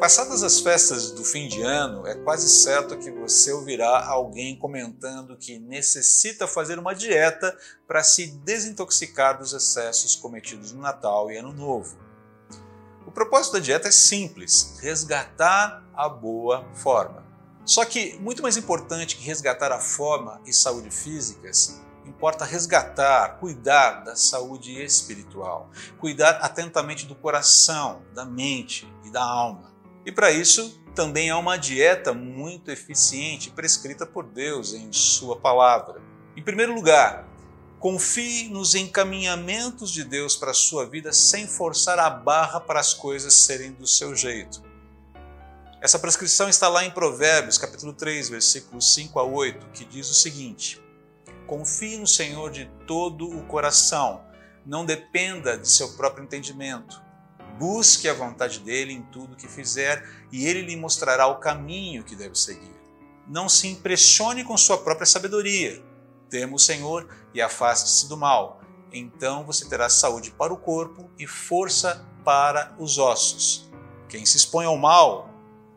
Passadas as festas do fim de ano, é quase certo que você ouvirá alguém comentando que necessita fazer uma dieta para se desintoxicar dos excessos cometidos no Natal e Ano Novo. O propósito da dieta é simples: resgatar a boa forma. Só que, muito mais importante que resgatar a forma e saúde físicas, importa resgatar, cuidar da saúde espiritual, cuidar atentamente do coração, da mente e da alma. E para isso, também há uma dieta muito eficiente prescrita por Deus em Sua palavra. Em primeiro lugar, confie nos encaminhamentos de Deus para a sua vida sem forçar a barra para as coisas serem do seu jeito. Essa prescrição está lá em Provérbios, capítulo 3, versículos 5 a 8, que diz o seguinte: Confie no Senhor de todo o coração, não dependa de seu próprio entendimento. Busque a vontade dele em tudo que fizer e ele lhe mostrará o caminho que deve seguir. Não se impressione com sua própria sabedoria. Tema o Senhor e afaste-se do mal. Então você terá saúde para o corpo e força para os ossos. Quem se expõe ao mal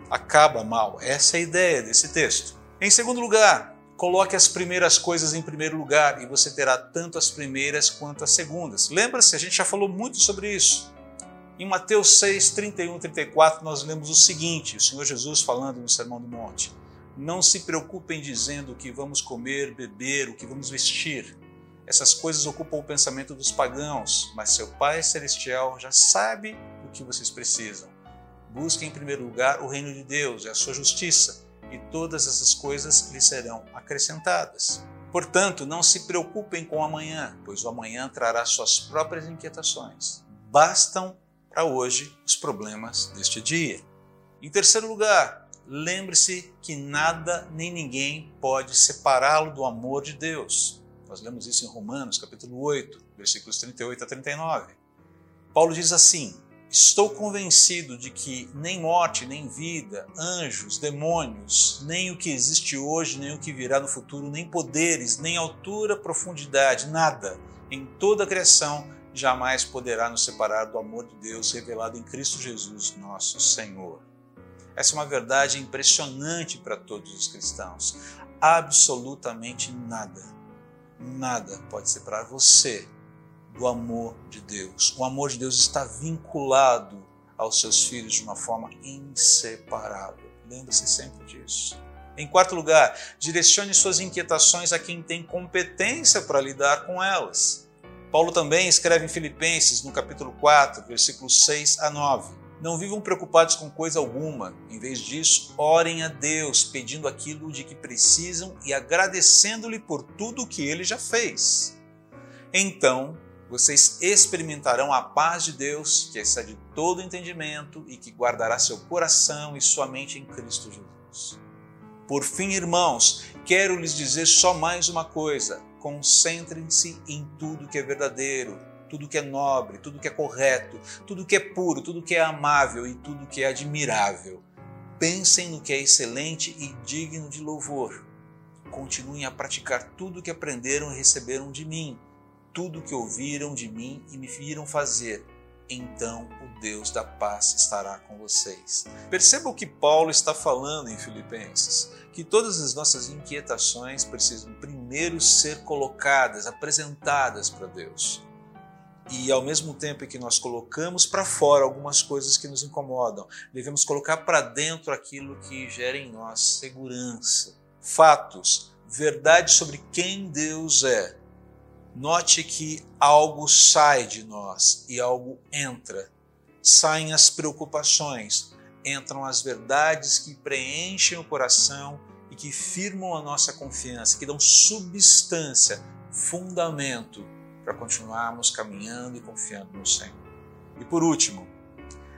acaba mal. Essa é a ideia desse texto. Em segundo lugar, coloque as primeiras coisas em primeiro lugar e você terá tanto as primeiras quanto as segundas. Lembra-se, a gente já falou muito sobre isso. Em Mateus 6, 31 e 34, nós lemos o seguinte: o Senhor Jesus falando no Sermão do Monte. Não se preocupem dizendo o que vamos comer, beber, o que vamos vestir. Essas coisas ocupam o pensamento dos pagãos, mas seu Pai Celestial já sabe o que vocês precisam. Busquem em primeiro lugar o reino de Deus e a sua justiça, e todas essas coisas lhe serão acrescentadas. Portanto, não se preocupem com o amanhã, pois o amanhã trará suas próprias inquietações. Bastam para hoje os problemas deste dia. Em terceiro lugar, lembre-se que nada nem ninguém pode separá-lo do amor de Deus. Nós lemos isso em Romanos, capítulo 8, versículos 38 a 39. Paulo diz assim: Estou convencido de que nem morte, nem vida, anjos, demônios, nem o que existe hoje, nem o que virá no futuro, nem poderes, nem altura, profundidade, nada em toda a criação jamais poderá nos separar do amor de Deus revelado em Cristo Jesus, nosso Senhor. Essa é uma verdade impressionante para todos os cristãos. Absolutamente nada, nada pode separar você do amor de Deus. O amor de Deus está vinculado aos seus filhos de uma forma inseparável. Lembre-se sempre disso. Em quarto lugar, direcione suas inquietações a quem tem competência para lidar com elas. Paulo também escreve em Filipenses, no capítulo 4, versículos 6 a 9. Não vivam preocupados com coisa alguma. Em vez disso, orem a Deus, pedindo aquilo de que precisam e agradecendo-lhe por tudo o que ele já fez. Então, vocês experimentarão a paz de Deus, que excede todo entendimento e que guardará seu coração e sua mente em Cristo Jesus. Por fim, irmãos, quero lhes dizer só mais uma coisa Concentrem-se em tudo que é verdadeiro, tudo que é nobre, tudo que é correto, tudo que é puro, tudo que é amável e tudo que é admirável. Pensem no que é excelente e digno de louvor. Continuem a praticar tudo que aprenderam e receberam de mim, tudo que ouviram de mim e me viram fazer. Então o Deus da paz estará com vocês. Perceba o que Paulo está falando em Filipenses que todas as nossas inquietações precisam primeiro ser colocadas, apresentadas para Deus. E ao mesmo tempo que nós colocamos para fora algumas coisas que nos incomodam, devemos colocar para dentro aquilo que gera em nós segurança, fatos, verdade sobre quem Deus é. Note que algo sai de nós e algo entra. Saem as preocupações, entram as verdades que preenchem o coração e que firmam a nossa confiança, que dão substância, fundamento para continuarmos caminhando e confiando no Senhor. E por último,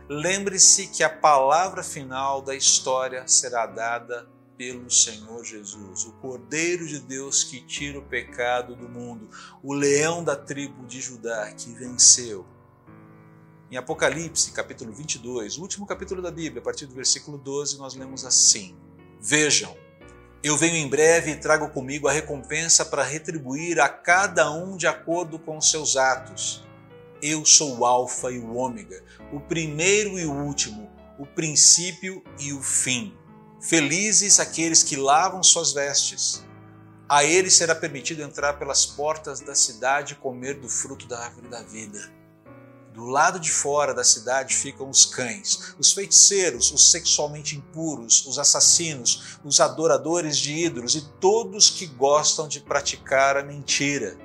lembre-se que a palavra final da história será dada pelo Senhor Jesus, o Cordeiro de Deus que tira o pecado do mundo, o leão da tribo de Judá que venceu em Apocalipse, capítulo 22, o último capítulo da Bíblia, a partir do versículo 12, nós lemos assim: Vejam, eu venho em breve e trago comigo a recompensa para retribuir a cada um de acordo com seus atos. Eu sou o Alfa e o Ômega, o primeiro e o último, o princípio e o fim. Felizes aqueles que lavam suas vestes. A eles será permitido entrar pelas portas da cidade e comer do fruto da árvore da vida. Do lado de fora da cidade ficam os cães, os feiticeiros, os sexualmente impuros, os assassinos, os adoradores de ídolos e todos que gostam de praticar a mentira.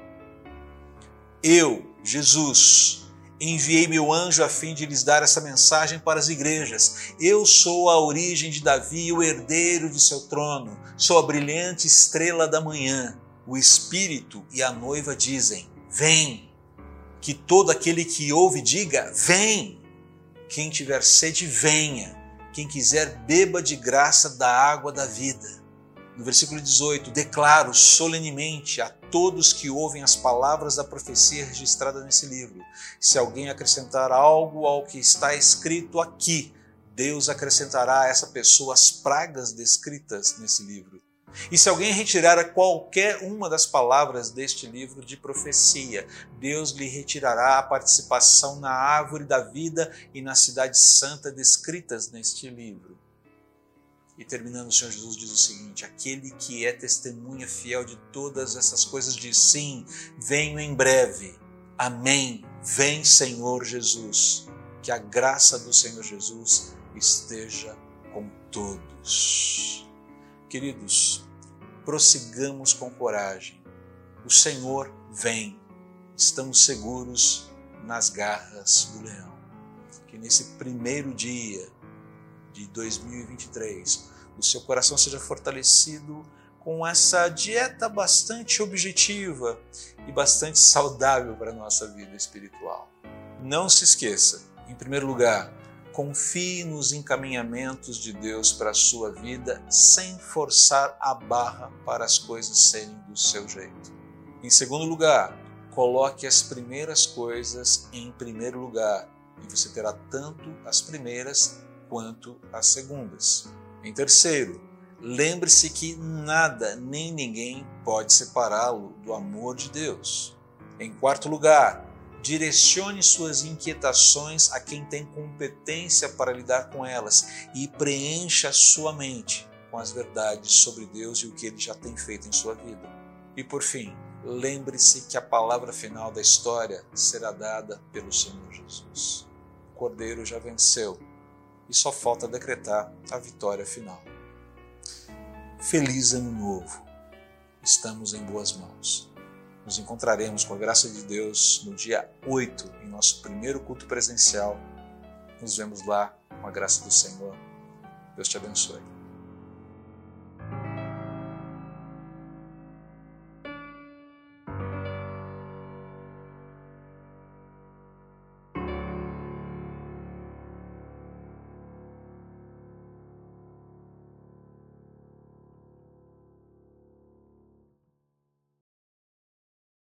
Eu, Jesus, enviei meu anjo a fim de lhes dar essa mensagem para as igrejas. Eu sou a origem de Davi, o herdeiro de seu trono. Sou a brilhante estrela da manhã. O Espírito e a noiva dizem: Vem que todo aquele que ouve diga: Vem! Quem tiver sede, venha. Quem quiser, beba de graça da água da vida. No versículo 18: Declaro solenemente a todos que ouvem as palavras da profecia registrada nesse livro: se alguém acrescentar algo ao que está escrito aqui, Deus acrescentará a essa pessoa as pragas descritas nesse livro. E se alguém retirar qualquer uma das palavras deste livro de profecia, Deus lhe retirará a participação na árvore da vida e na cidade santa descritas neste livro. E terminando, o Senhor Jesus diz o seguinte: aquele que é testemunha fiel de todas essas coisas diz: sim, venho em breve. Amém. Vem, Senhor Jesus. Que a graça do Senhor Jesus esteja com todos. Queridos, prossigamos com coragem. O Senhor vem, estamos seguros nas garras do leão. Que nesse primeiro dia de 2023 o seu coração seja fortalecido com essa dieta bastante objetiva e bastante saudável para a nossa vida espiritual. Não se esqueça, em primeiro lugar, confie nos encaminhamentos de Deus para a sua vida sem forçar a barra para as coisas serem do seu jeito. Em segundo lugar, coloque as primeiras coisas em primeiro lugar e você terá tanto as primeiras quanto as segundas. Em terceiro, lembre-se que nada nem ninguém pode separá-lo do amor de Deus. Em quarto lugar, Direcione suas inquietações a quem tem competência para lidar com elas e preencha sua mente com as verdades sobre Deus e o que ele já tem feito em sua vida. E por fim, lembre-se que a palavra final da história será dada pelo Senhor Jesus. O Cordeiro já venceu e só falta decretar a vitória final. Feliz Ano Novo! Estamos em boas mãos. Nos encontraremos, com a graça de Deus, no dia 8, em nosso primeiro culto presencial. Nos vemos lá, com a graça do Senhor. Deus te abençoe.